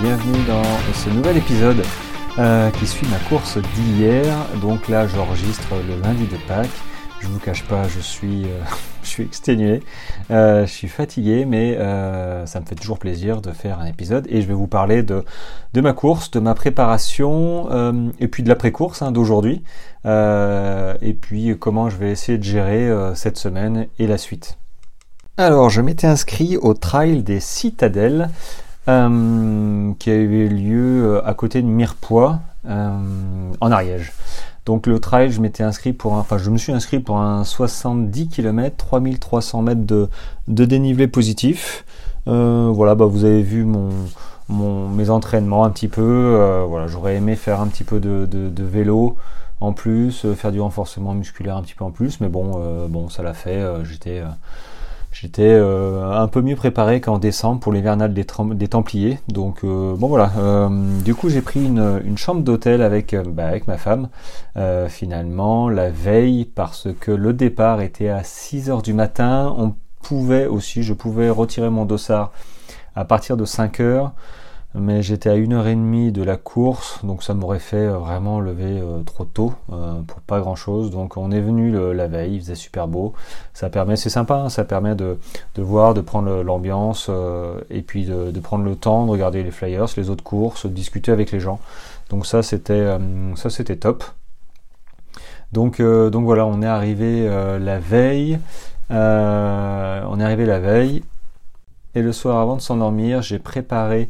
bienvenue dans ce nouvel épisode euh, qui suit ma course d'hier. Donc là j'enregistre le lundi de Pâques. Je vous cache pas, je suis, euh, je suis exténué, euh, je suis fatigué, mais ça me fait toujours plaisir de faire un épisode et je vais vous parler de, de ma course, de ma préparation et puis de l'après-course hein, d'aujourd'hui et puis comment je vais essayer de gérer cette semaine et la suite. Alors, je m'étais inscrit au trail des citadelles euh, qui a eu lieu euh, à côté de Mirepoix euh, en Ariège. Donc le trail, je m'étais inscrit pour un, enfin je me suis inscrit pour un 70 km, 3300 mètres de, de dénivelé positif. voilà, bah vous avez vu mon, mon, mes entraînements un petit peu. voilà, j'aurais aimé faire un petit peu de, de, vélo en plus, faire du renforcement musculaire un petit peu en plus, mais bon, bon ça l'a fait. J'étais J'étais euh, un peu mieux préparé qu'en décembre pour l'hivernal des, Templiers. Donc euh, bon voilà. Euh, du coup j'ai pris une, chambre d'hôtel avec, bah, avec ma femme finalement la veille parce que le départ était à 6 heures du matin. On pouvait aussi, je pouvais retirer mon dossard à partir de 5 heures mais j'étais à une heure et demie de la course, donc ça m'aurait fait euh, vraiment lever euh, trop tôt euh, pour pas grand chose. Donc on est venu la veille, il faisait super beau. Ça permet, c'est sympa, hein, ça permet de, de, voir, de prendre l'ambiance et puis de, de, prendre le temps de regarder les flyers, les autres courses, de discuter avec les gens. Donc ça c'était ça c'était top. Donc donc voilà, on est arrivé la veille. on est arrivé la veille. Et le soir avant de s'endormir, j'ai préparé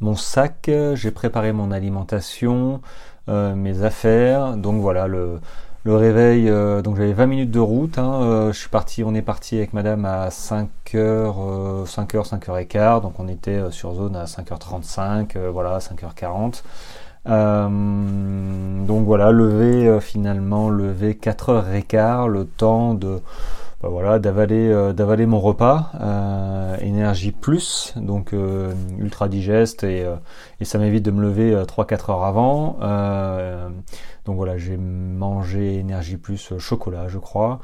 mon sac, j'ai préparé mon alimentation, euh, mes affaires. Donc voilà, le, le réveil, euh, donc j'avais 20 minutes de route. Hein, euh, je suis parti, on est parti avec madame à 5h, 5h, 5h15. Donc on était sur zone à 5h35, voilà, 5h40. donc voilà, levé finalement, levé 4h15, le temps de bah voilà, d'avaler euh, d'avaler mon repas, euh, énergie plus, donc euh, ultra digeste et, et ça m'évite de me lever 3-4 heures avant. donc voilà, j'ai mangé énergie plus chocolat, je crois,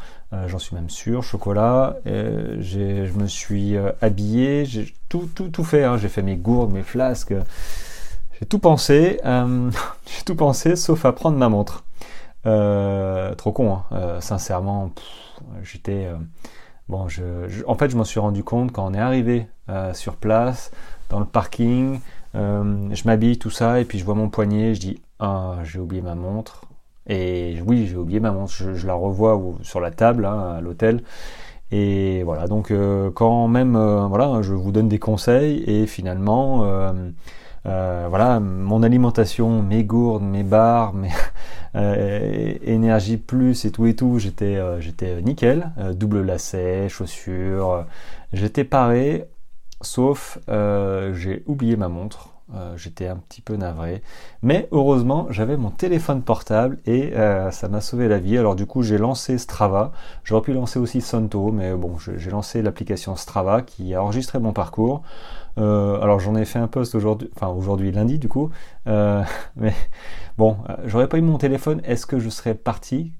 j'en suis même sûr, chocolat. je me suis habillé, j'ai tout, tout, tout fait, hein. j'ai fait mes gourdes, mes flasques, j'ai tout pensé, j'ai tout pensé sauf à prendre ma montre. Trop con, hein. sincèrement j'étais euh, bon, je, en fait, je m'en suis rendu compte quand on est arrivé euh, sur place, dans le parking. Euh, je m'habille tout ça et puis je vois mon poignet. Je dis ah j'ai oublié ma montre. Et oui, j'ai oublié ma montre. Je, la revois sur la table hein, à l'hôtel. Et voilà, donc quand même, voilà, je vous donne des conseils et finalement, euh, voilà, mon alimentation, mes gourdes, mes bars, mes euh, énergie plus et tout et tout, j'étais euh, nickel, double lacet, chaussures, j'étais paré, sauf j'ai oublié ma montre. j'étais un petit peu navré, mais heureusement j'avais mon téléphone portable et ça m'a sauvé la vie. Alors du coup j'ai lancé Strava, j'aurais pu lancer aussi Santo, mais bon j'ai lancé l'application Strava qui a enregistré mon parcours. Euh, alors j'en ai fait un post aujourd'hui, enfin aujourd'hui lundi du coup, euh, mais bon, euh, j'aurais pas eu mon téléphone, est-ce que je serais parti?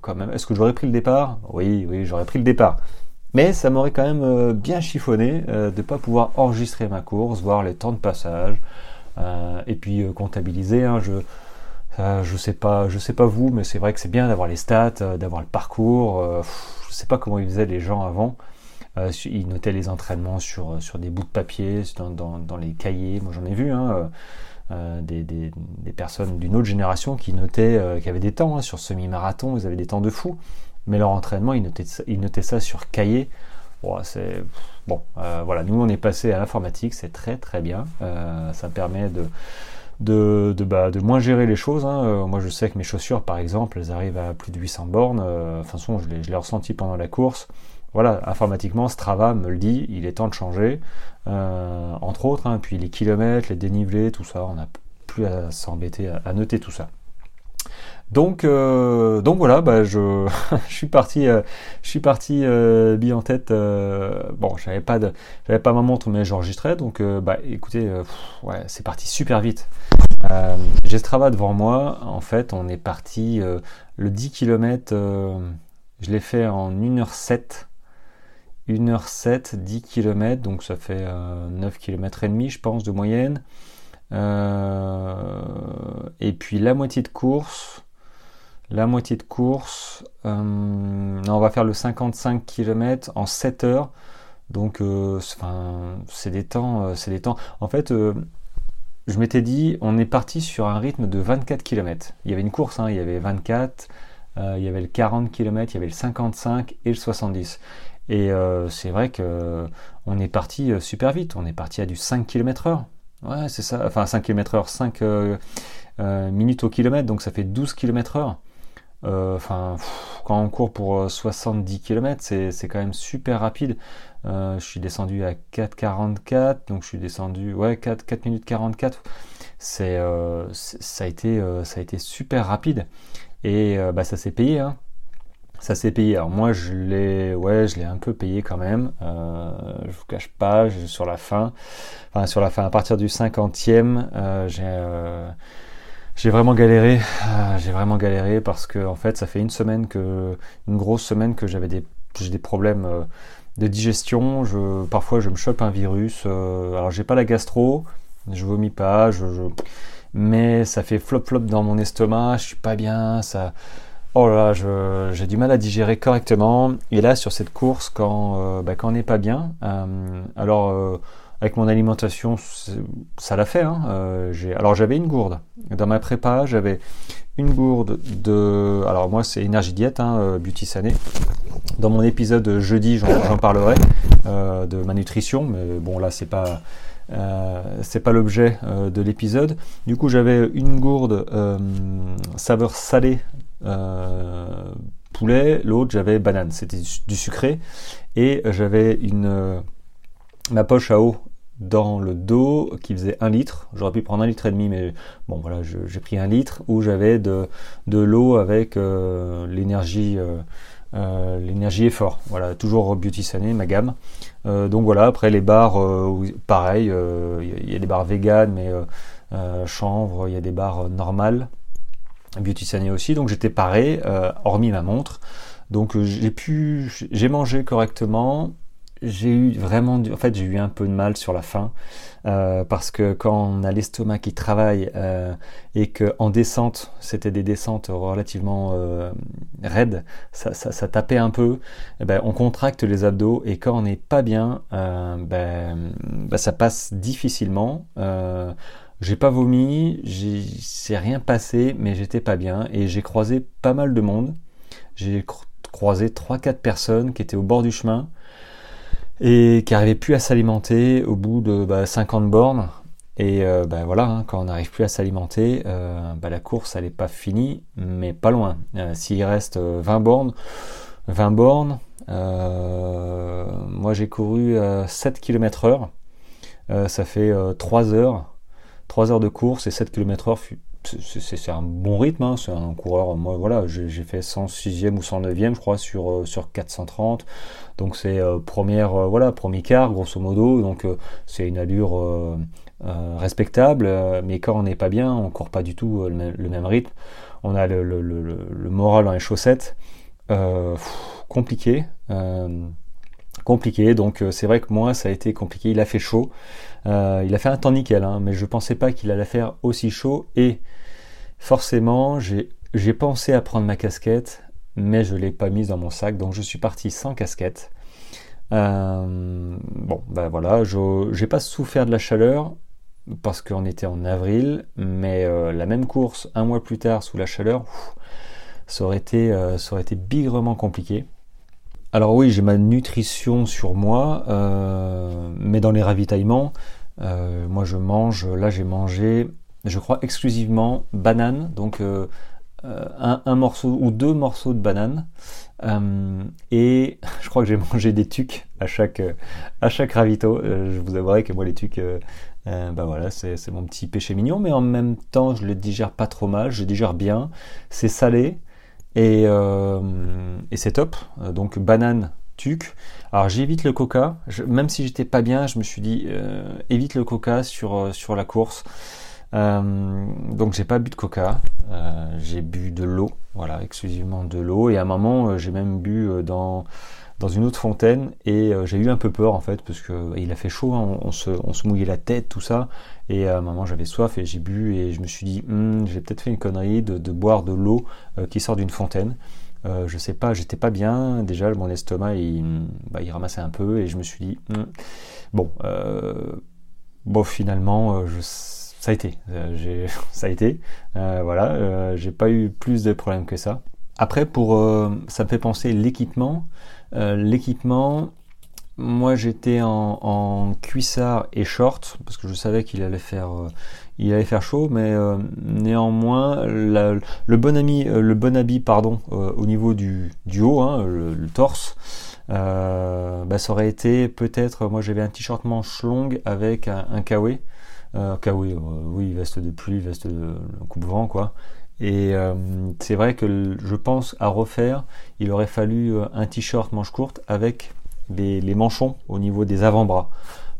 Quand même Est-ce que j'aurais pris le départ? Oui, oui, j'aurais pris le départ. Mais ça m'aurait quand même bien chiffonné de ne pas pouvoir enregistrer ma course, voir les temps de passage, et puis comptabiliser. Hein, je je sais pas, je sais pas vous, mais c'est vrai que c'est bien d'avoir les stats, d'avoir le parcours. je sais pas comment ils faisaient les gens avant. Euh, il notait les entraînements sur, euh, sur des bouts de papier, dans, dans, les cahiers. Moi j'en ai vu hein, euh, des, des, des, personnes d'une autre génération qui notaient, qui avaient des temps hein, sur semi-marathon, ils avaient des temps de fou. Mais leur entraînement, ils notaient, ils notaient ça sur cahier. C'est bon, voilà. Nous, on est passé à l'informatique, c'est très très bien. ça permet de de, de, bah, de, moins gérer les choses. Hein. moi, je sais que mes chaussures, par exemple, elles arrivent à plus de 800 bornes. de toute façon, je l'ai ressenti pendant la course voilà, informatiquement, Strava me le dit, il est temps de changer, euh, entre autres, hein, puis les kilomètres, les dénivelés, tout ça, on n'a plus à s'embêter à, noter tout ça. Donc, euh, donc voilà, bah, je, suis parti, euh, je suis parti bille en tête. bon, j'avais pas de, pas ma montre, mais j'enregistrais. Donc, bah, écoutez, c'est parti super vite. J'ai Strava devant moi. En fait, on est parti le 10 km. je l'ai fait en 1h07 1h07, 10 km, donc ça fait 9 km et demi, je pense, de moyenne. et puis la moitié de course, la moitié de course, on va faire le 55 km en 7 heures. Donc, c'est des temps, c'est des temps. En fait, je m'étais dit, on est parti sur un rythme de 24 km. Il y avait une course, hein, il y avait 24, euh, il y avait le 40 km, il y avait le 55 et le 70. Et euh, c'est vrai que on est parti euh, super vite. On est parti à du 5 km heure. Ouais, c'est ça. Enfin, 5 km heure, 5 minutes au kilomètre, donc ça fait 12 km heure. Enfin, quand on court pour 70 km, c'est quand même super rapide. je suis descendu à 4,44, donc je suis descendu, ouais, 4, 4 minutes 44. C'est, ça a été, super rapide. Et euh, bah, ça s'est payé. Hein. Ça s'est payé. Alors moi, je l'ai, ouais, je l'ai un peu payé quand même. Euh, je vous cache pas, sur la fin, enfin sur la fin, à partir du 50e, euh, j'ai euh, j'ai vraiment galéré. j'ai vraiment galéré parce que en fait, ça fait une semaine que, une grosse semaine que j'avais des, j'ai des problèmes de digestion. Je, parfois, je me chope un virus. alors, j'ai pas la gastro, je vomis pas, je, je mais ça fait flop flop dans mon estomac, je suis pas bien, ça. Oh là, j'ai du mal à digérer correctement. Et là, sur cette course, quand, euh, bah, on n'est pas bien, euh, alors euh, avec mon alimentation, ça l'a fait. Hein, alors j'avais une gourde. Dans ma prépa, j'avais une gourde de. Alors moi, c'est énergie diète, hein, Beauty Sané. Dans mon épisode jeudi, j'en parlerai de ma nutrition, mais bon là, c'est pas c'est pas l'objet de l'épisode. Du coup, j'avais une gourde saveur salée poulet, l'autre j'avais banane, c'était du sucré, et j'avais une ma poche à eau dans le dos qui faisait un litre. J'aurais pu prendre un litre et demi, mais bon voilà, j'ai pris un litre où j'avais de, l'eau avec l'énergie euh, l'énergie est fort. Voilà, toujours Beauty ma gamme. Euh, donc voilà, après les bars, euh, pareil, il y a des bars vegan, mais chanvre, il y a des bars normales. Beauty Sané aussi, donc j'étais paré, hormis ma montre. Donc j'ai pu, j'ai mangé correctement, j'ai eu vraiment, en fait, j'ai eu un peu de mal sur la fin euh, parce que quand on a l'estomac qui travaille euh, et que en descente, c'était des descentes relativement euh, raides, ça, ça, tapait un peu. Eh ben, on contracte les abdos et quand on n'est pas bien, ben, ben, ça passe difficilement. J'ai pas vomi, c'est rien passé, mais j'étais pas bien et j'ai croisé pas mal de monde. J'ai croisé 3-4 personnes qui étaient au bord du chemin et qui n'arrivait plus à s'alimenter au bout de bah, 50 bornes. Et euh, bah, voilà, hein, quand on n'arrive plus à s'alimenter, euh, bah, la course elle n'est pas finie, mais pas loin. Euh, s'il reste 20 bornes, 20 bornes, moi j'ai couru 7 km heure, ça fait 3 heures, 3 heures de course et 7 km heure c'est un bon rythme, hein. c'est un coureur, moi voilà, j'ai fait 106e ou 109e je crois sur, euh, sur 430, donc c'est euh, euh, voilà, premier quart grosso modo, donc c'est une allure respectable, mais quand on n'est pas bien, on court pas du tout le même, rythme, on a le, moral dans les chaussettes, compliqué, compliqué, donc c'est vrai que moi ça a été compliqué, il a fait chaud, euh, il a fait un temps nickel, hein, mais je pensais pas qu'il allait faire aussi chaud. Et forcément, j'ai pensé à prendre ma casquette, mais je l'ai pas mise dans mon sac, donc je suis parti sans casquette. Euh, bon, ben voilà, j'ai pas souffert de la chaleur parce qu'on était en avril, mais euh, la même course un mois plus tard sous la chaleur, ça aurait été bigrement compliqué. Alors oui, j'ai ma nutrition sur moi, mais dans les ravitaillements, euh, moi, je mange, là, j'ai mangé, je crois, exclusivement banane, donc euh, euh, un, morceau ou deux morceaux de banane. et je crois que j'ai mangé des tucs à chaque, ravito. je vous avouerai que moi, les tucs, bah voilà, c'est mon petit péché mignon, mais en même temps, je les digère pas trop mal, je digère bien. C'est salé et, et c'est top. Donc, banane, tuc. Alors j'évite le coca, même si j'étais pas bien, je me suis dit euh, évite le coca sur, euh, sur la course. Euh, donc j'ai pas bu de coca, j'ai bu de l'eau, voilà, exclusivement de l'eau. Et à un moment j'ai même bu dans dans une autre fontaine et j'ai eu un peu peur en fait parce que il a fait chaud, hein, on, se, on, se, mouillait la tête, tout ça. Et à un moment j'avais soif et j'ai bu et je me suis dit hm, j'ai peut-être fait une connerie de, boire de l'eau qui sort d'une fontaine. Euh, je sais pas, j'étais pas bien. Déjà, mon estomac, il, bah, ramassait un peu et je me suis dit, hmm, bon, euh, bon, finalement, euh, ça a été. ça a été. voilà, j'ai pas eu plus de problèmes que ça. Après, pour, ça me fait penser l'équipement. l'équipement, moi, j'étais en, cuissard et short parce que je savais qu'il allait faire, euh, il allait faire chaud, mais euh, néanmoins, le bon ami, euh, le bon habit, pardon, au niveau du, haut, hein, le, torse, bah, ça aurait été peut-être, moi j'avais un t-shirt manche longue avec un, un kawaii, oui, veste de pluie, veste de coupe-vent, quoi. Et c'est vrai que je pense à refaire, il aurait fallu un t-shirt manche courte avec les, manchons au niveau des avant-bras.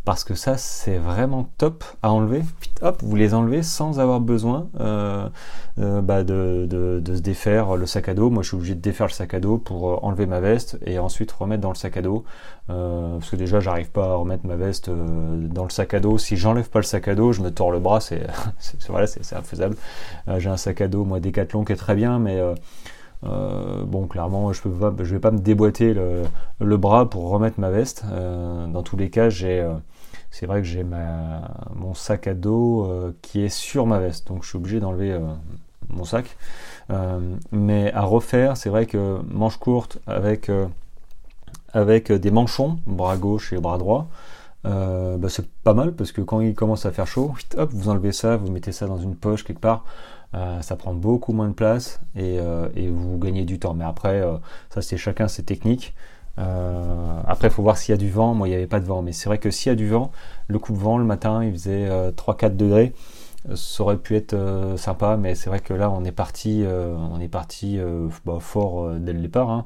Parce que ça, c'est vraiment top à enlever. hop, vous les enlevez sans avoir besoin euh, euh, bah, de, se défaire le sac à dos. Moi, je suis obligé de défaire le sac à dos pour euh, enlever ma veste et ensuite remettre dans le sac à dos. parce que déjà, j'arrive pas à remettre ma veste dans le sac à dos. Si j'enlève pas le sac à dos, je me tords le bras. C'est voilà, c'est infaisable. J'ai un sac à dos, moi, Decathlon qui est très bien, mais euh, bon, clairement, je ne vais pas me déboîter le, bras pour remettre ma veste. Euh, dans tous les cas, euh, c'est vrai que j'ai mon sac à dos qui est sur ma veste, donc je suis obligé d'enlever mon sac. mais à refaire, c'est vrai que manche courte avec avec des manchons, bras gauche et bras droit. Bah, c'est pas mal parce que quand il commence à faire chaud, hop, vous enlevez ça, vous mettez ça dans une poche quelque part. Euh, ça prend beaucoup moins de place et, euh, vous gagnez du temps. Mais après, euh, ça c'est chacun ses techniques. après, il faut voir s'il y a du vent. Moi, il n'y avait pas de vent. Mais c'est vrai que s'il y a du vent, le coup de vent le matin, il faisait 3-4 degrés. Ça aurait pu être sympa, mais c'est vrai que là, on est parti, on est parti bah, fort dès le départ. Hein.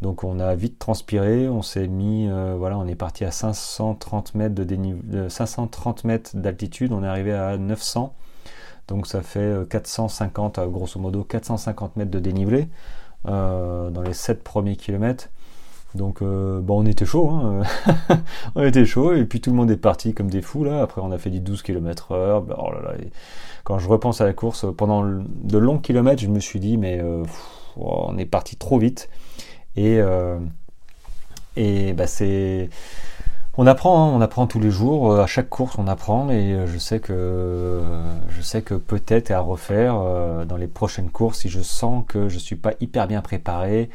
Donc, on a vite transpiré. On s'est mis, voilà, on est parti à 530 mètres de 530 mètres d'altitude. On est arrivé à 900. Donc ça fait 450, euh, grosso modo 450 mètres de dénivelé euh, dans les 7 premiers kilomètres. Donc euh, on était chaud, hein. on était chaud, et puis tout le monde est parti comme des fous là. Après, on a fait du 12 km heure. Bah, oh quand je repense à la course, pendant de longs kilomètres, je me suis dit, mais on est parti trop vite. Et, et bah, c'est on apprend, hein, on apprend tous les jours. Euh, à chaque course, on apprend, et euh, je sais que je sais que peut-être à refaire euh, dans les prochaines courses, si je sens que je suis pas hyper bien préparé,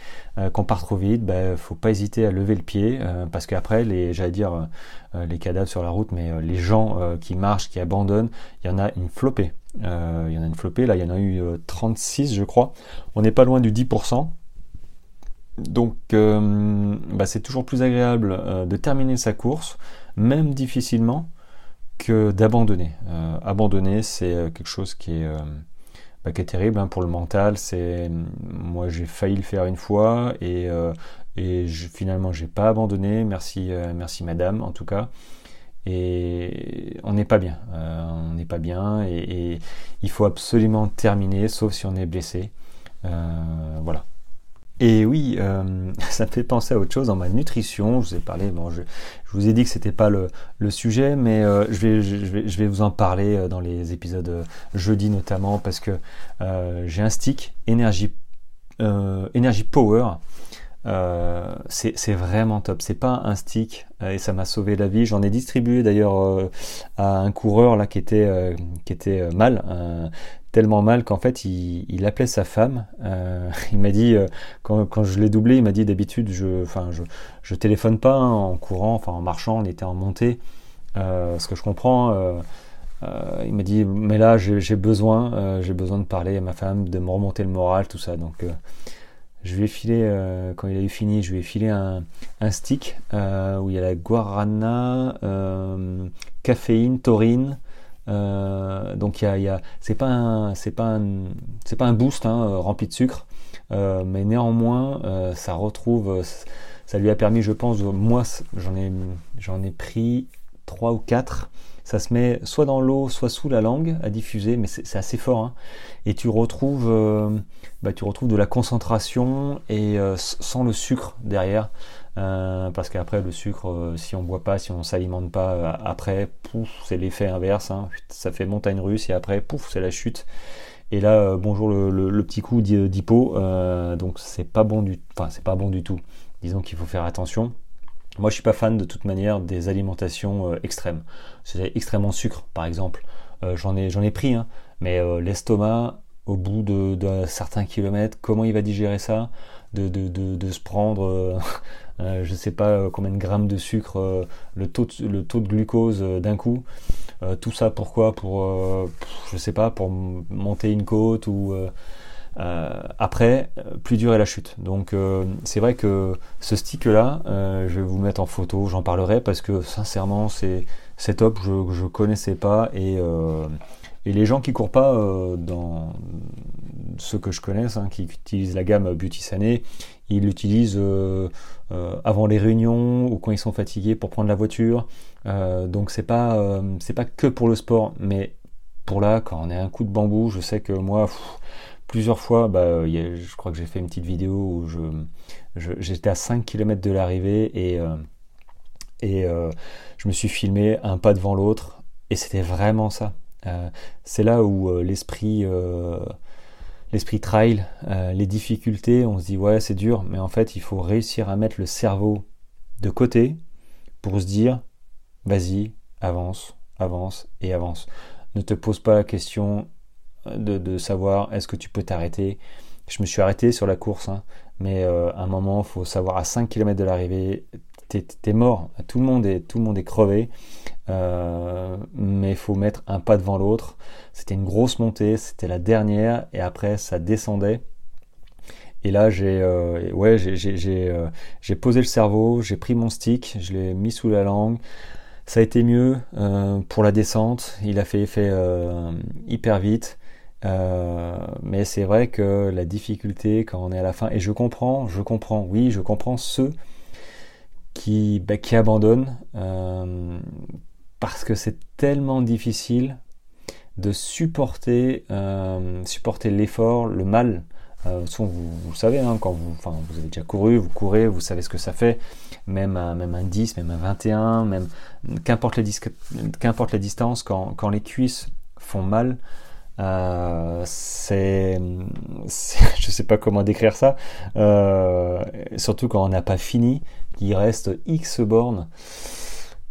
qu'on part trop vite, ben faut pas hésiter à lever le pied, parce qu'après, les, j'allais dire les cadavres sur la route, mais les gens qui marchent, qui abandonnent, il y en a une flopée. il y en a une flopée. Là, il y en a eu 36, je crois. On n'est pas loin du 10%. Donc euh, bah, c'est toujours plus agréable euh, de terminer sa course, même difficilement, que d'abandonner. Euh, abandonner, c'est quelque chose qui est, bah, qui est terrible hein, pour le mental. C'est moi j'ai failli le faire une fois et, et je, finalement j'ai pas abandonné. Merci, merci madame en tout cas. Et on n'est pas bien. on n'est pas bien et, et, il faut absolument terminer, sauf si on est blessé. voilà. Et oui, euh, ça me fait penser à autre chose dans ma nutrition. Je vous ai parlé, bon, je, vous ai dit que c'était pas le, sujet, mais euh, je, vais, je, vais, je vais vous en parler euh, dans les épisodes jeudi notamment parce que j'ai un stick énergie power. c'est vraiment top. C'est pas un stick et ça m'a sauvé la vie. J'en ai distribué d'ailleurs à un coureur là qui était qui était mal tellement mal qu'en fait il, appelait sa femme. Euh, il m'a dit euh, quand, je l'ai doublé, il m'a dit d'habitude je, enfin je, je téléphone pas hein, en courant, enfin en marchant, on était en montée. Euh, ce que je comprends. il m'a dit mais là j'ai besoin, j'ai besoin de parler à ma femme, de me remonter le moral, tout ça. Donc je lui ai filé quand il a eu fini, je lui ai filé un, un stick où il y a la guarana, caféine, taurine. Euh, donc il y a, c'est pas un, c'est pas c'est pas un boost hein, euh, rempli de sucre, euh, mais néanmoins ça retrouve, ça lui a permis, je pense, moi j'en ai, j'en ai pris 3 ou 4 ça se met soit dans l'eau, soit sous la langue à diffuser, mais c'est assez fort. Hein. Et tu retrouves, bah, tu retrouves de la concentration et sans le sucre derrière. Euh, parce qu'après le sucre, si on boit pas, si on s'alimente pas, après, pouf, c'est l'effet inverse. Hein. Ça fait montagne russe et après, pouf, c'est la chute. Et là, bonjour le, petit coup d'hypo. donc c'est pas bon du, enfin c'est pas bon du tout. Disons qu'il faut faire attention. Moi, je suis pas fan de toute manière des alimentations euh, extrêmes. C'est extrêmement sucre, par exemple. Euh, j'en ai, j'en ai pris, hein. mais euh, l'estomac, au bout de, certains kilomètres, comment il va digérer ça? De, de, se prendre, je sais pas combien de grammes de sucre, le taux, de, taux de glucose d'un coup. tout ça pourquoi? Pour, je sais pas, pour monter une côte ou euh, après, plus dur est la chute. Donc euh, c'est vrai que ce stick-là, euh, je vais vous mettre en photo, j'en parlerai parce que sincèrement c'est top, je ne connaissais pas et, et, les gens qui courent pas dans ceux que je connaisse, hein, qui utilisent la gamme Beauty Sané, ils l'utilisent avant les réunions ou quand ils sont fatigués pour prendre la voiture. donc c'est pas c'est pas que pour le sport, mais pour là quand on a un coup de bambou, je sais que moi plusieurs fois, bah, je crois que j'ai fait une petite vidéo où je, j'étais à 5 km de l'arrivée et, euh, et euh, je me suis filmé un pas devant l'autre et c'était vraiment ça. Euh, c'est là où l'esprit, l'esprit trail, les difficultés, on se dit ouais c'est dur, mais en fait il faut réussir à mettre le cerveau de côté pour se dire vas-y, avance, avance et avance. Ne te pose pas la question de, savoir est-ce que tu peux t'arrêter? Je me suis arrêté sur la course, hein, mais euh, à un moment, il faut savoir à 5 km de l'arrivée, t'es es mort. Tout le monde est, tout le monde est crevé, euh, mais il faut mettre un pas devant l'autre. C'était une grosse montée, c'était la dernière, et après ça descendait. Et là, j'ai euh, ouais, j'ai posé le cerveau, j'ai pris mon stick, je l'ai mis sous la langue. Ça a été mieux pour la descente. Il a fait effet hyper vite. Euh, mais c'est vrai que la difficulté quand on est à la fin, et je comprends, je comprends, oui, je comprends ceux qui, bah, euh, parce que c'est tellement difficile de supporter, euh, supporter l'effort, le mal. vous, vous, savez, hein, quand vous, avez déjà couru, vous courez, vous savez ce que ça fait, même un, même un 10, même un 21, même qu'importe la, distance, quand, quand les cuisses font mal, euh, c'est, je sais pas comment décrire ça, euh, surtout quand on n'a pas fini, qu'il reste X bornes.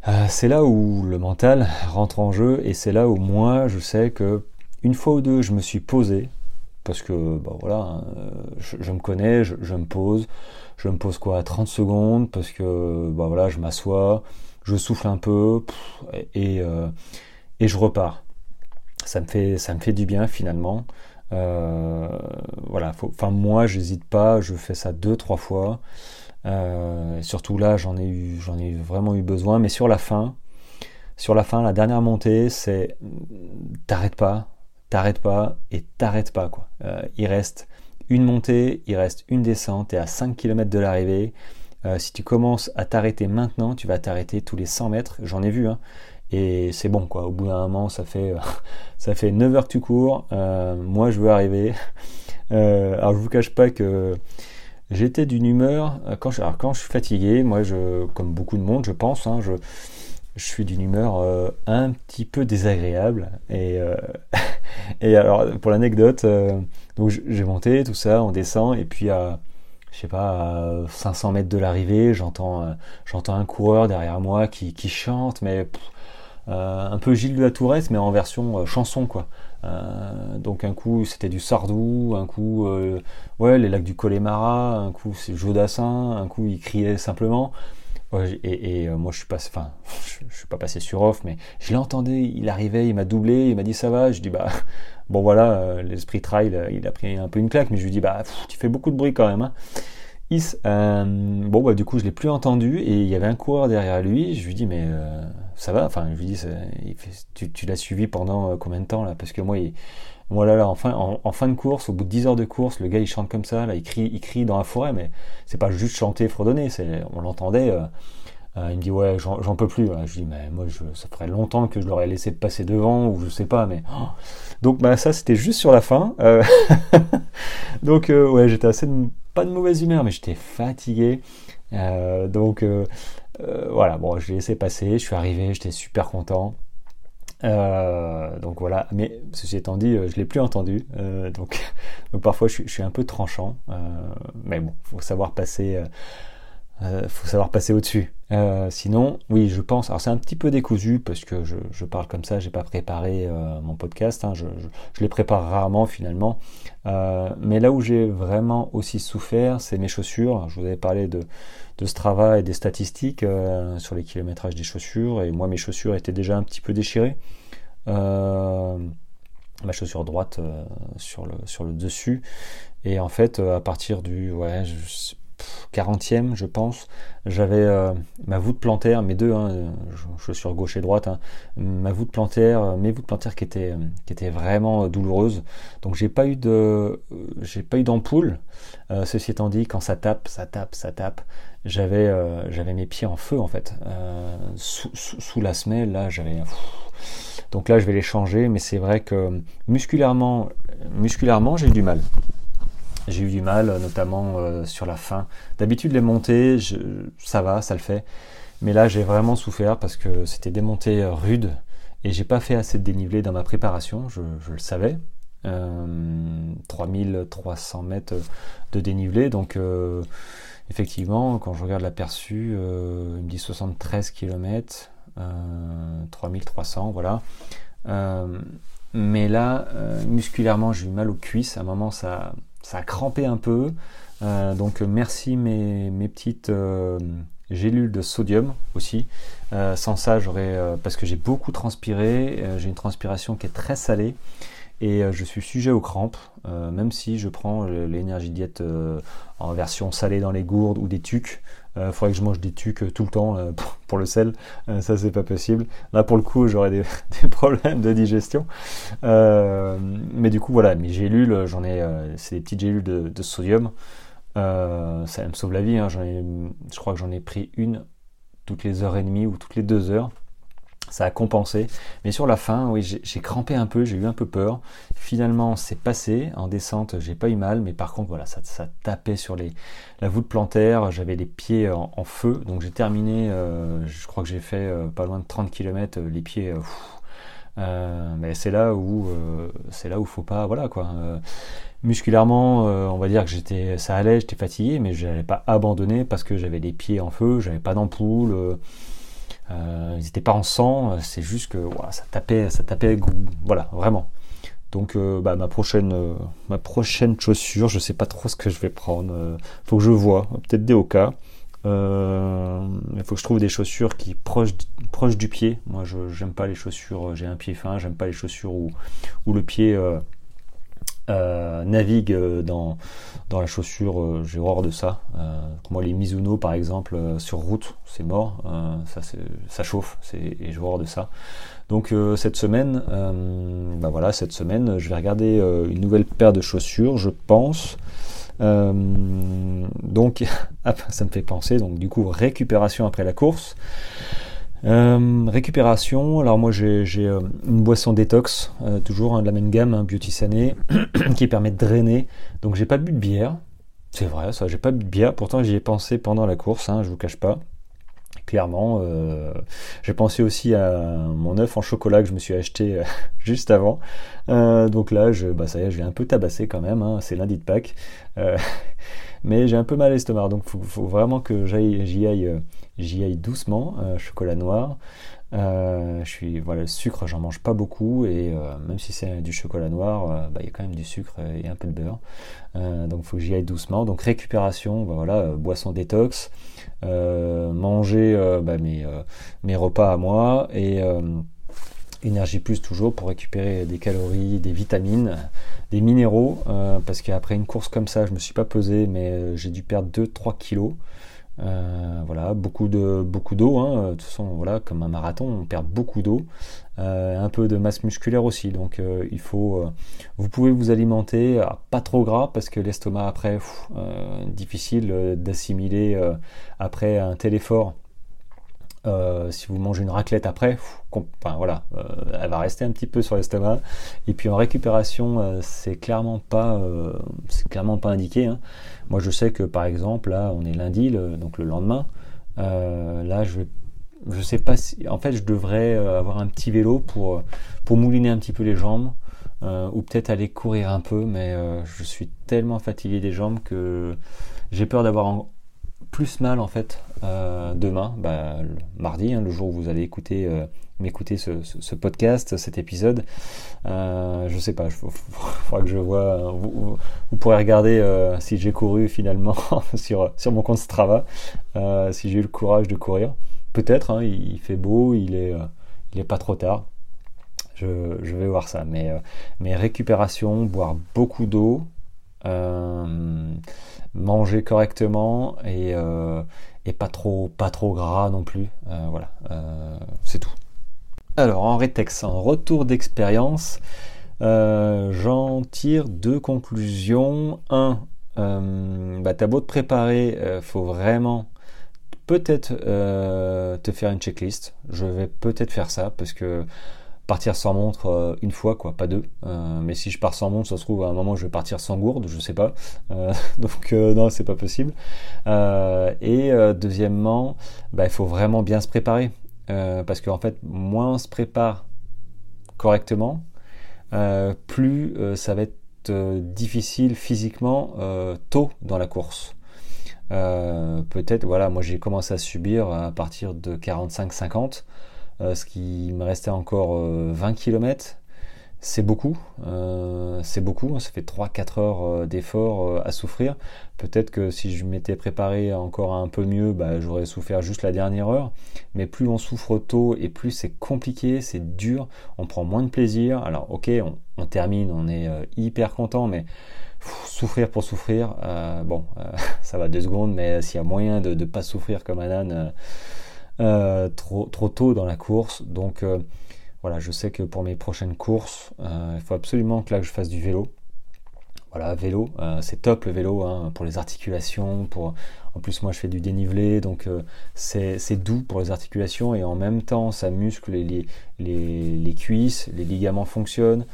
Euh, c'est là où le mental rentre en jeu et c'est là où moi je sais que une fois ou deux je me suis posé. Parce que bah voilà, hein, je, me connais, je, me pose, je me pose quoi 30 secondes? Parce que bah voilà, je m'assois, je souffle un peu et, et je repars ça me fait, ça me fait du bien finalement. Euh, voilà, enfin moi j'hésite pas, je fais ça deux trois fois. Euh, surtout là j'en ai eu, j'en ai vraiment eu besoin. Mais sur la fin, sur la fin, la dernière montée, c'est t'arrêtes pas, t'arrêtes pas et t'arrêtes pas quoi. Euh, il reste une montée, il reste une descente, et à 5 km de l'arrivée. si tu commences à t'arrêter maintenant, tu vas t'arrêter tous les 100 mètres. J'en ai vu. Hein et c'est bon quoi. Au bout d'un moment, ça fait ça fait 9 heures que tu cours. Euh, moi, je veux arriver. Euh, alors, je vous cache pas que j'étais d'une humeur euh, quand je, alors, quand je suis fatigué. Moi, je comme beaucoup de monde, je pense, hein, je je suis d'une humeur un petit peu désagréable et et alors pour l'anecdote, donc j'ai monté tout ça, on descend et puis à je sais pas, à 500 mètres de l'arrivée, j'entends j'entends un coureur derrière moi qui, qui chante, mais euh, un peu Gilles de la Tourette, mais en version euh, chanson, quoi. Euh, donc un coup c'était du Sardou, un coup ouais les lacs du Connemara, un coup c'est Jodassin, un coup il criait simplement. et, moi je suis pas, enfin je, suis pas passé sur off, mais je l'entendais, il arrivait, il m'a doublé, il m'a dit ça va, je dis bah bon voilà l'esprit trail il a pris un peu une claque, mais je lui dis bah tu fais beaucoup de bruit quand même. Hein. Is, bon bah du coup je l'ai plus entendu et il y avait un coureur derrière lui, je lui dis mais ça va? Enfin, je lui dis, tu, l'as suivi pendant euh, combien de temps là? Parce que moi, il, moi là, en, fin, en, fin de course, au bout de 10 heures de course, le gars il chante comme ça, là, il crie, il crie dans la forêt, mais c'est pas juste chanter, fredonner, on l'entendait. Euh, il me dit ouais j'en peux plus. Je dis mais moi je, ça ferait longtemps que je l'aurais laissé passer devant ou je sais pas mais oh. donc bah ça c'était juste sur la fin. donc ouais j'étais assez pas de mauvaise humeur mais j'étais fatigué. donc voilà bon je l'ai laissé passer. Je suis arrivé j'étais super content. Euh, donc voilà, mais ceci étant dit, euh, je l'ai plus entendu, euh, donc, parfois je, suis un peu tranchant, mais bon, faut savoir passer, faut savoir passer au-dessus. sinon, oui, je pense. Alors c'est un petit peu décousu parce que je, je parle comme ça, j'ai pas préparé mon podcast, hein, je, je, je, les prépare rarement finalement. mais là où j'ai vraiment aussi souffert, c'est mes chaussures. Je vous avais parlé de de Strava et des statistiques euh, sur les kilométrages des chaussures. Et moi, mes chaussures étaient déjà un petit peu déchirées. Euh, ma chaussure droite euh, sur, le, sur le dessus. Et en fait, à partir du ouais, 40e, je pense, j'avais euh, ma voûte plantaire, mes deux, hein, chaussures gauche et droite, hein, ma voûte plantaire, mes voûtes plantaires qui étaient, qui étaient vraiment douloureuses. Donc j'ai pas eu de, j'ai pas d'ampoule. Euh, ceci étant dit, quand ça tape, ça tape, ça tape, j'avais, euh, mes pieds en feu en fait, sous, sous, la semelle. Là, j'avais. Donc là, je vais les changer, mais c'est vrai que musculairement, musculairement, j'ai eu du mal. J'ai eu du mal, notamment euh, sur la fin. D'habitude, les montées, ça va, ça le fait. Mais là, j'ai vraiment souffert parce que c'était des montées euh, rudes et j'ai pas fait assez de dénivelé dans ma préparation. Je, le savais. 3300 euh, mètres de dénivelé. Donc, effectivement, quand je regarde l'aperçu, il me dit 73 km, 3300, voilà. mais là, musculairement, j'ai eu mal aux cuisses. À un moment, ça, ça a crampé un peu. Euh, donc merci mes, petites euh, gélules de sodium aussi. Euh, sans ça, j'aurais parce que j'ai beaucoup transpiré, j'ai une transpiration qui est très salée et je suis sujet aux crampes, même si je prends l'énergie diète en version salée dans les gourdes ou des tucs. Il faudrait que je mange des tucs tout le temps pour, le sel. ça, c'est pas possible. Là, pour le coup, j'aurais des, problèmes de digestion. mais du coup, voilà, mes gélules, j'en ai, c'est des petites gélules de, sodium. ça me sauve la vie. Hein. je crois que j'en ai pris une toutes les heures et demie ou toutes les deux heures ça a compensé. Mais sur la fin, oui, j'ai crampé un peu, j'ai eu un peu peur. Finalement, c'est passé. En descente, j'ai pas eu mal, mais par contre, voilà, ça, ça tapait sur les, la voûte plantaire. J'avais les pieds en, feu, donc j'ai terminé. Euh, je crois que j'ai fait euh, pas loin de 30 km, euh, les pieds. mais c'est là où c'est là où faut pas, voilà quoi. musculairement, on va dire que j'étais, ça allait, j'étais fatigué, mais je n'allais pas abandonner parce que j'avais les pieds en feu, j'avais pas d'ampoule euh, ils n'étaient pas en sang, c'est juste que ça tapait, ça tapait, voilà, vraiment. Donc euh, bah, ma prochaine euh, ma prochaine chaussure, je sais pas trop ce que je vais prendre. faut que je vois, peut-être des Oka. Il faut que je trouve des chaussures qui proches proche du pied. Moi, je j'aime pas les chaussures. J'ai un pied fin. J'aime pas les chaussures où, où le pied euh, navigue euh, dans, dans la chaussure, euh, j'ai horreur de ça. moi, les Mizuno, par exemple, sur route, c'est mort, ça, ça chauffe, et j'ai horreur de ça. Donc cette semaine, bah voilà, cette semaine, je vais regarder une nouvelle paire de chaussures, je pense. donc, ça me fait penser, donc du coup, récupération après la course. Euh, récupération, alors moi j'ai euh, une boisson détox, euh, toujours hein, de la même gamme, hein, Beauty Sané, qui permet de drainer. Donc j'ai pas bu de bière, c'est vrai ça, j'ai pas bu de bière, pourtant j'y ai pensé pendant la course, hein, je vous cache pas. Clairement, j'ai pensé aussi à mon œuf en chocolat que je me suis acheté juste avant. donc là, je, bah ça y est, je vais un peu tabasser quand même. c'est lundi de Pâques, mais j'ai un peu mal à l'estomac, donc faut, faut vraiment que j'y aille j'y aille doucement, euh, chocolat noir. Euh, je suis voilà le sucre j'en mange pas beaucoup et euh, même si c'est du chocolat noir bah, il y a quand même du sucre et un peu de beurre donc il faut que j'y aille doucement donc récupération bah, voilà boisson détox manger bah, mes, mes repas à moi et énergie plus toujours pour récupérer des calories des vitamines des minéraux parce qu'après une course comme ça je me suis pas pesé mais j'ai dû perdre 2-3 kilos euh, voilà, beaucoup de beaucoup d'eau. Hein. De toute façon, voilà, comme un marathon, on perd beaucoup d'eau, euh, un peu de masse musculaire aussi. Donc, euh, il faut, vous pouvez vous alimenter, pas trop gras parce que l'estomac après, difficile d'assimiler après un tel effort. Euh, si vous mangez une raclette après, voilà, euh, elle va rester un petit peu sur l'estomac. Et puis en récupération, euh, c'est clairement pas, c'est clairement pas indiqué. Hein. Moi, je sais que par exemple, là, on est lundi, donc le lendemain. là, je je sais pas si, en fait, je devrais avoir un petit vélo pour pour mouliner un petit peu les jambes. ou peut-être aller courir un peu, mais je suis tellement fatigué des jambes que j'ai peur d'avoir plus mal en fait euh, demain, bah, mardi, hein, le jour où vous allez écouter, euh, m'écouter ce, podcast, cet épisode. Euh, je sais pas, il faudra que je vois. Vous, pourrez regarder si j'ai couru finalement sur, sur mon compte Strava, si j'ai eu le courage de courir. Peut-être, hein, il, fait beau, il est, il est pas trop tard. Je, vais voir ça. Mais, mais récupération, boire beaucoup d'eau manger correctement et, euh, pas trop gras non plus. Euh, voilà, euh, c'est tout. Alors en rétex, en retour d'expérience, j'en tire deux conclusions. Un, bah, t'as beau te préparer, faut vraiment peut-être te faire une checklist. Je vais peut-être faire ça parce que partir sans montre euh, une fois, quoi, pas deux. Euh, mais si je pars sans montre, ça se trouve à un moment je vais partir sans gourde, je sais pas. Euh, donc non, c'est pas possible. et deuxièmement, bah, il faut vraiment bien se préparer. parce qu'en fait, moins on se prépare correctement, plus ça va être difficile physiquement tôt dans la course. Peut-être, voilà, moi j'ai commencé à subir à partir de 45-50. Euh, ce qui me restait encore 20 euh, km. C'est beaucoup, euh, c'est beaucoup, hein. ça fait 3-4 heures d'effort à souffrir. Peut-être que si je m'étais préparé encore un peu mieux, bah, j'aurais souffert juste la dernière heure. Mais plus on souffre tôt et plus c'est compliqué, c'est dur, on prend moins de plaisir. Alors ok, on, termine, on est hyper content, mais souffrir pour souffrir, bon, ça va deux secondes, mais s'il y a moyen de ne pas souffrir comme un trop, trop tôt dans la course. Donc euh, voilà, je sais que pour mes prochaines courses, euh, il faut absolument que là je fasse du vélo. Voilà, vélo, c'est top le vélo hein, pour les articulations. Pour... En plus, moi je fais du dénivelé, donc c'est doux pour les articulations et en même temps ça muscle les, les, les cuisses, les ligaments fonctionnent,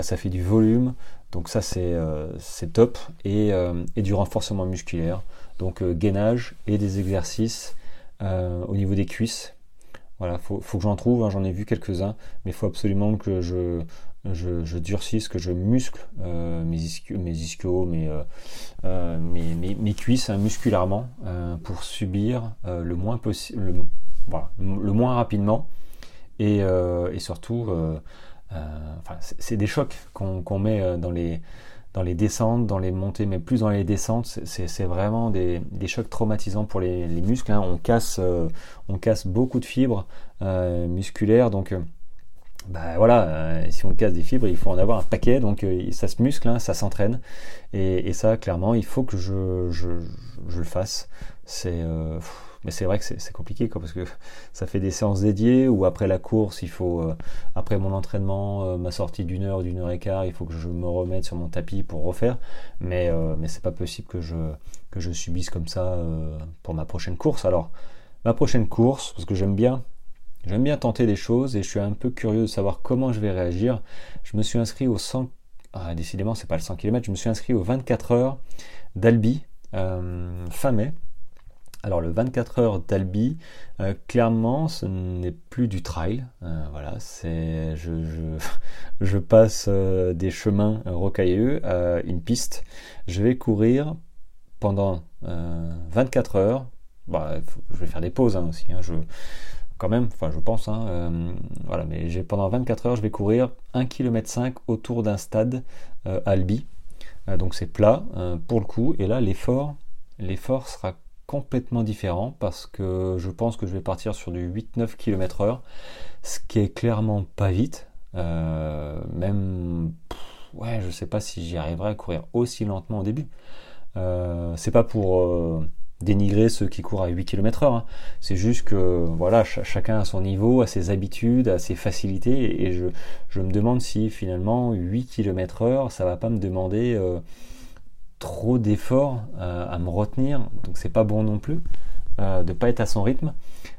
ça fait du volume. Donc ça c'est top et, et, du renforcement musculaire. Donc gainage et des exercices euh, au niveau des cuisses. Voilà, faut, faut que j'en trouve, hein, j'en ai vu quelques-uns, mais il faut absolument que je, je, durcisse, que je muscle euh, mes, ischios, mes, ischios, euh, mes, mes, mes, cuisses hein, musculairement pour subir le moins le moins rapidement et, et surtout, enfin, c'est des chocs qu'on met dans les dans les descentes, dans les montées, mais plus dans les descentes, c'est vraiment des, chocs traumatisants pour les, muscles. Hein. On, casse, euh, on casse beaucoup de fibres euh, musculaires, donc euh, bah voilà, si on casse des fibres, il faut en avoir un paquet, donc ça se muscle, hein, ça s'entraîne, et, ça, clairement, il faut que je, je, je le fasse. C'est mais c'est vrai que c'est compliqué quoi, parce que ça fait des séances dédiées ou après la course, il faut, euh, après mon entraînement, euh, ma sortie d'une heure, d'une heure et quart, il faut que je me remette sur mon tapis pour refaire. Mais, euh, mais c'est pas possible que je, que je subisse comme ça pour ma prochaine course. Alors, ma prochaine course, parce que j'aime bien, j'aime bien tenter des choses et je suis un peu curieux de savoir comment je vais réagir. Je me suis inscrit au 100, ah, décidément, c'est pas le 100 km, je me suis inscrit aux 24 heures d'Albi fin mai. Alors le 24 heures d'Albi, euh, clairement, ce n'est plus du trail. Euh, voilà, c'est je, passe euh, des chemins rocailleux à une piste. Je vais courir pendant 24 heures. Bah, je vais faire des pauses hein, aussi. Hein, je, quand même, enfin je pense. Hein, voilà, mais j'ai pendant 24 heures, je vais courir 1 km 5 autour d'un stade Albi. donc c'est plat pour le coup. Et là, l'effort, l'effort sera complètement différent parce que je pense que je vais partir sur du 8-9 km heure, ce qui est clairement pas vite. Euh, même, ouais, je sais pas si j'y arriverai à courir aussi lentement au début. Euh, c'est pas pour euh, dénigrer ceux qui courent à 8 km heure, c'est juste que voilà, chacun a son niveau, a ses habitudes, a ses facilités, et je, je me demande si finalement 8 km heure, ça va pas me demander trop d'efforts euh, à me retenir, donc c'est pas bon non plus. de ne pas être à son rythme.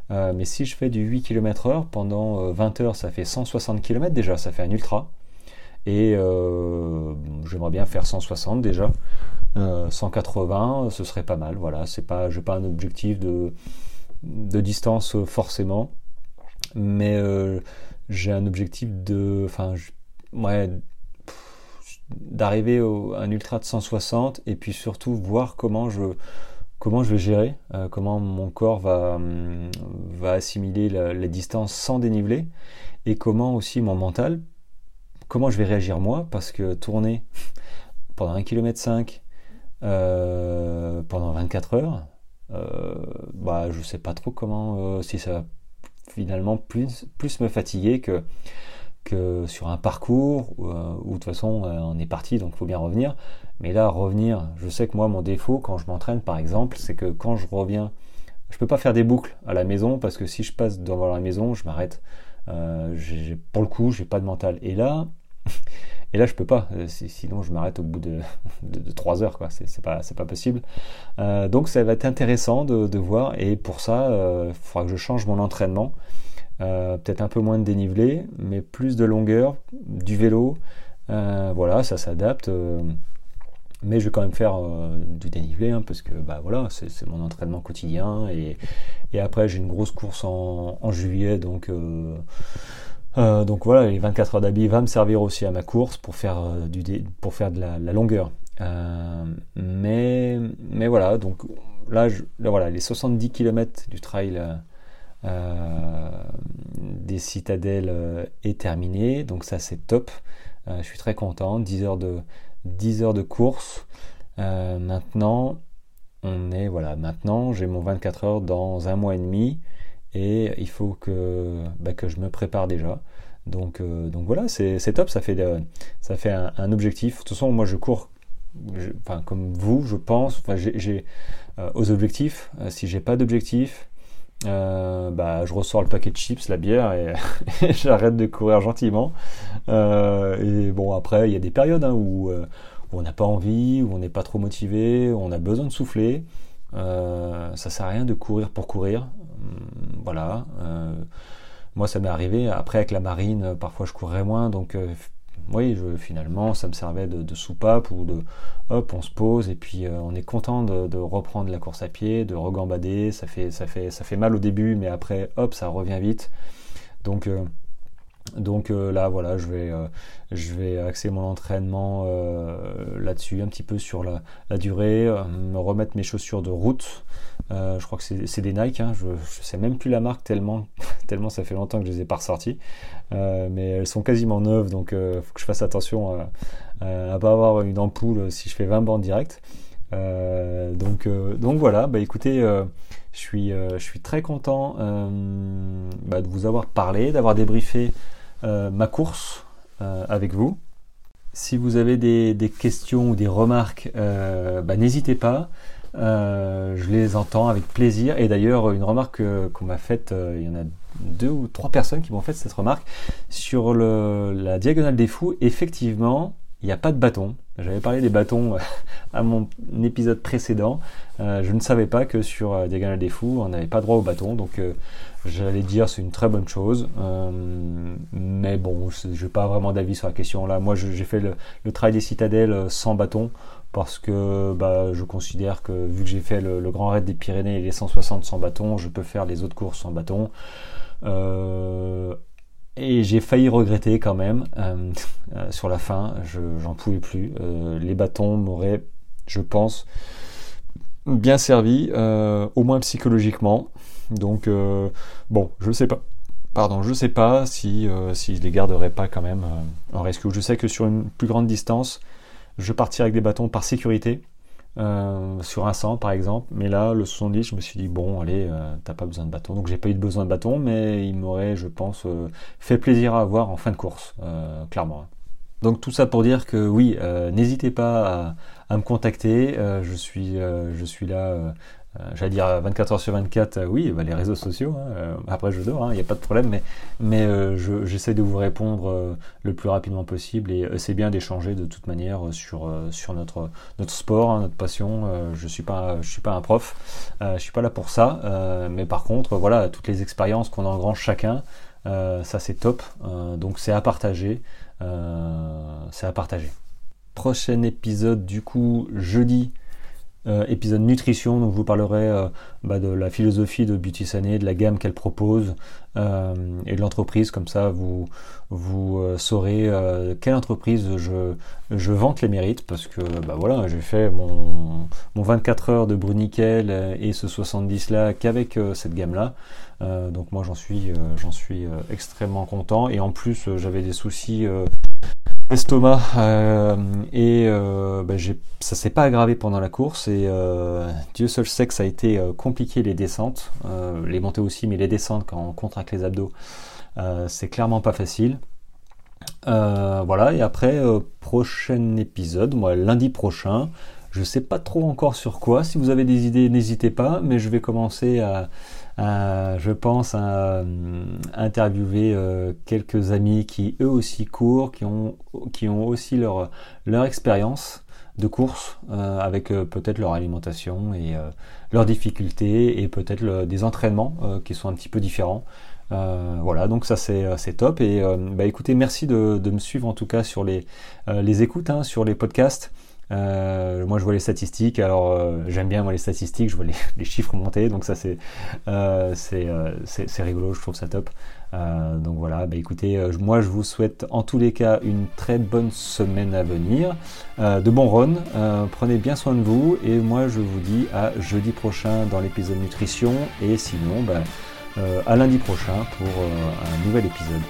mais si je fais du 8 km heure pendant 20 heures, ça fait 160 km déjà, ça fait un ultra. Et j'aimerais bien faire 160 déjà. 180, ce serait pas mal. Voilà, c'est pas, j'ai pas un objectif de, de distance forcément, mais j'ai un objectif de, enfin, ouais, d'arriver à un ultra de 160 et puis surtout voir comment je vais gérer, euh, comment mon corps va, hum, va assimiler la, distance sans dénivelé et comment aussi mon mental, comment je vais réagir moi parce que tourner pendant 1 km 5 pendant 24 heures, euh, bah je sais pas trop comment euh, si ça va finalement plus, plus me fatiguer que sur un parcours euh, où, de toute façon euh, on est parti donc il faut bien revenir. Mais là revenir, je sais que moi mon défaut quand je m'entraîne par exemple, c'est que quand je reviens, je peux pas faire des boucles à la maison parce que si je passe devant la maison, je m'arrête. Euh, pour le coup, j'ai pas de mental. Et là, et là je peux pas. Sinon je m'arrête au bout de, de, 3 heures quoi. C'est pas c'est pas possible. donc ça va être intéressant de, de voir et pour ça, il faudra que je change mon entraînement. Euh, peut-être un peu moins de dénivelé, mais plus de longueur, du vélo. Euh, voilà, ça s'adapte. Euh, mais je vais quand même faire du dénivelé, hein, parce que bah, voilà, c'est mon entraînement quotidien. Et, après, j'ai une grosse course en, juillet, donc. donc voilà, les 24 heures d'habit va me servir aussi à ma course pour faire, du pour faire de la, longueur. mais, mais voilà, donc là, voilà, les 70 km du trail des citadelles euh, est terminé, donc ça c'est top. Euh, je suis très content. 10 heures de, 10 heures de course. maintenant, on est voilà. Maintenant, j'ai mon 24 heures dans un mois et demi et il faut que, bah, que je me prépare déjà. Donc, donc voilà, c'est top, ça fait, ça fait un, objectif. De toute façon, moi je cours, comme vous, je pense, enfin, j'ai aux objectifs. si j'ai pas d'objectif, euh, bah, je ressors le paquet de chips, la bière et, j'arrête de courir gentiment. Euh, et bon, après, il y a des périodes hein, où, euh, où, on n'a pas envie, où on n'est pas trop motivé, où on a besoin de souffler. ça sert à rien de courir pour courir. Hum, voilà. moi, ça m'est arrivé. Après, avec la marine, parfois je courais moins, donc oui, finalement, ça me servait de, soupape ou de hop, on se pose et puis euh, on est content de, reprendre la course à pied, de regambader. Ça fait, ça fait, ça fait mal au début, mais après, hop, ça revient vite. Donc, euh, donc euh, là, voilà, je vais, je vais axer mon entraînement là-dessus, un petit peu sur la, la durée, me remettre mes chaussures de route. Je crois que c'est des Nike, hein, je, ne sais même plus la marque tellement, tellement ça fait longtemps que je les ai pas ressorties. Euh, mais elles sont quasiment neuves, donc il euh, faut que je fasse attention à, ne pas avoir une ampoule si je fais 20 bandes directes. Euh, donc, voilà, bah écoutez, je, suis, très content bah, de vous avoir parlé, d'avoir débriefé ma course avec vous. Si vous avez des, des questions ou des remarques, bah, n'hésitez pas. Je les entends avec plaisir. Et d'ailleurs, une remarque qu'on m'a faite, il y en a deux ou trois personnes qui m'ont fait cette remarque sur le, la diagonale des fous. Effectivement, il n'y a pas de bâton. J'avais parlé des bâtons euh, à mon épisode précédent. Euh, je ne savais pas que sur euh, Diagonale des Fous, on n'avait pas droit au bâton. Donc j'allais dire c'est une très bonne chose. mais bon, je n'ai pas vraiment d'avis sur la question. Là, moi j'ai fait le, le, travail des citadelles sans bâton parce que bah, je considère que vu que j'ai fait le, Grand Raid des Pyrénées et les 160 sans bâton, je peux faire les autres courses sans bâton. Euh, et j'ai failli regretter quand même euh, euh, sur la fin, j'en pouvais plus. les bâtons m'auraient, je pense, bien servi, au moins psychologiquement. Donc bon, je sais pas. Pardon, je sais pas si, si je les garderai pas quand même en rescue. Je sais que sur une plus grande distance, je partirai avec des bâtons par sécurité. Euh, sur un 100 par exemple. Mais là, le 70, je me suis dit, bon, allez, euh, t'as pas besoin de bâton. Donc j'ai pas eu de besoin de bâton, mais il m'aurait, je pense, euh, fait plaisir à avoir en fin de course, clairement. Donc tout ça pour dire que oui, n'hésitez pas à, me contacter. je suis là j'allais dire 24 heures sur 24, oui, bah, les réseaux sociaux, hein, après je dors, il hein, n'y a pas de problème, mais, j'essaie de vous répondre le plus rapidement possible et c'est bien d'échanger de toute manière sur, notre, sport, hein, notre passion. je ne suis, pas, je suis pas un prof, je ne suis pas là pour ça, mais par contre, voilà, toutes les expériences qu'on engrange chacun, ça c'est top, donc c'est à partager, c'est à partager prochain épisode du coup jeudi. Euh, épisode nutrition, donc je vous parlerai euh, bah, de la philosophie de Beauty Sané, de la gamme qu'elle propose euh, et de l'entreprise, comme ça vous, vous saurez quelle entreprise je, je vante les mérites, parce que bah, voilà, j'ai fait mon, mon 24 heures de Bruniquel et ce 70 là qu'avec cette gamme là. donc moi j'en suis, j'en suis extrêmement content et en plus j'avais des soucis estomac euh, et euh, ben, ça s'est pas aggravé pendant la course et euh, Dieu seul sait que ça a été compliqué les descentes, les montées aussi, mais les descentes quand on contracte les abdos, c'est clairement pas facile. voilà et après prochain épisode, moi lundi prochain, je sais pas trop encore sur quoi. Si vous avez des idées, n'hésitez pas, mais je vais commencer à je pense à, interviewer euh, quelques amis qui eux aussi courent, qui ont, qui ont aussi leur, leur expérience de course euh, avec euh, peut-être leur alimentation et leurs difficultés et peut-être des entraînements qui sont un petit peu différents. voilà, donc ça c'est top. Et bah, écoutez, merci de, de, me suivre en tout cas sur les, les écoutes, hein, sur les podcasts. Euh, moi, je vois les statistiques. Alors, euh, j'aime bien les statistiques. Je vois les, chiffres monter, donc ça c'est euh, rigolo. Je trouve ça top. donc voilà. Bah, écoutez, moi je vous souhaite en tous les cas une très bonne semaine à venir, de bons runs. prenez bien soin de vous et moi je vous dis à jeudi prochain dans l'épisode nutrition et sinon bah, à lundi prochain pour un nouvel épisode.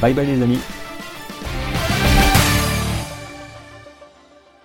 Bye bye les amis.